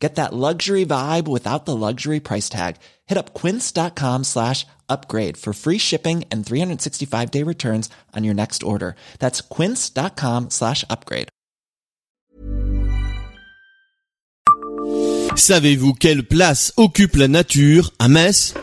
Get that luxury vibe without the luxury price tag. Hit up quince.com slash upgrade for free shipping and 365 day returns on your next order. That's quince.com slash upgrade. Savez-vous quelle place occupe la nature à Metz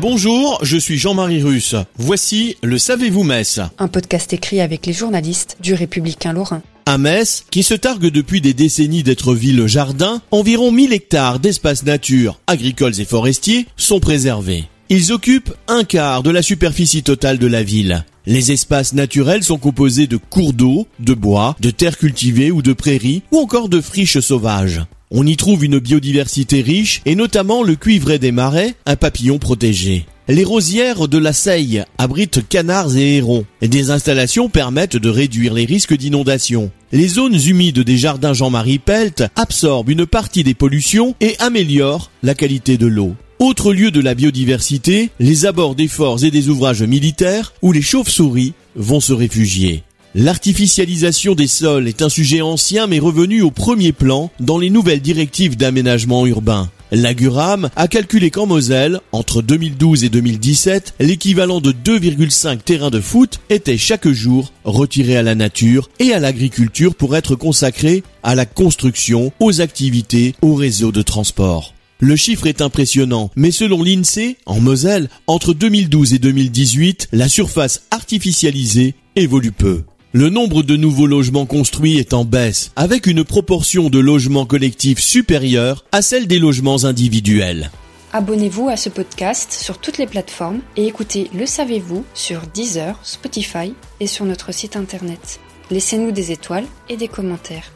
Bonjour, je suis Jean-Marie Russe. Voici le Savez-vous Metz Un podcast écrit avec les journalistes du Républicain Lorrain. À Metz, qui se targue depuis des décennies d'être ville-jardin, environ 1000 hectares d'espaces nature, agricoles et forestiers sont préservés. Ils occupent un quart de la superficie totale de la ville. Les espaces naturels sont composés de cours d'eau, de bois, de terres cultivées ou de prairies, ou encore de friches sauvages. On y trouve une biodiversité riche et notamment le cuivret des marais, un papillon protégé. Les rosières de la Seille abritent canards et hérons. Des installations permettent de réduire les risques d'inondation. Les zones humides des jardins Jean-Marie Pelt absorbent une partie des pollutions et améliorent la qualité de l'eau. Autre lieu de la biodiversité, les abords des forts et des ouvrages militaires où les chauves-souris vont se réfugier. L'artificialisation des sols est un sujet ancien mais revenu au premier plan dans les nouvelles directives d'aménagement urbain. L'Aguram a calculé qu'en Moselle, entre 2012 et 2017, l'équivalent de 2,5 terrains de foot était chaque jour retiré à la nature et à l'agriculture pour être consacré à la construction, aux activités, au réseau de transport. Le chiffre est impressionnant, mais selon l'INSEE, en Moselle, entre 2012 et 2018, la surface artificialisée évolue peu. Le nombre de nouveaux logements construits est en baisse, avec une proportion de logements collectifs supérieure à celle des logements individuels. Abonnez-vous à ce podcast sur toutes les plateformes et écoutez Le Savez-vous sur Deezer, Spotify et sur notre site internet. Laissez-nous des étoiles et des commentaires.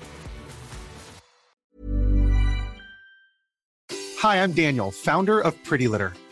Hi, I'm Daniel, founder of Pretty Litter.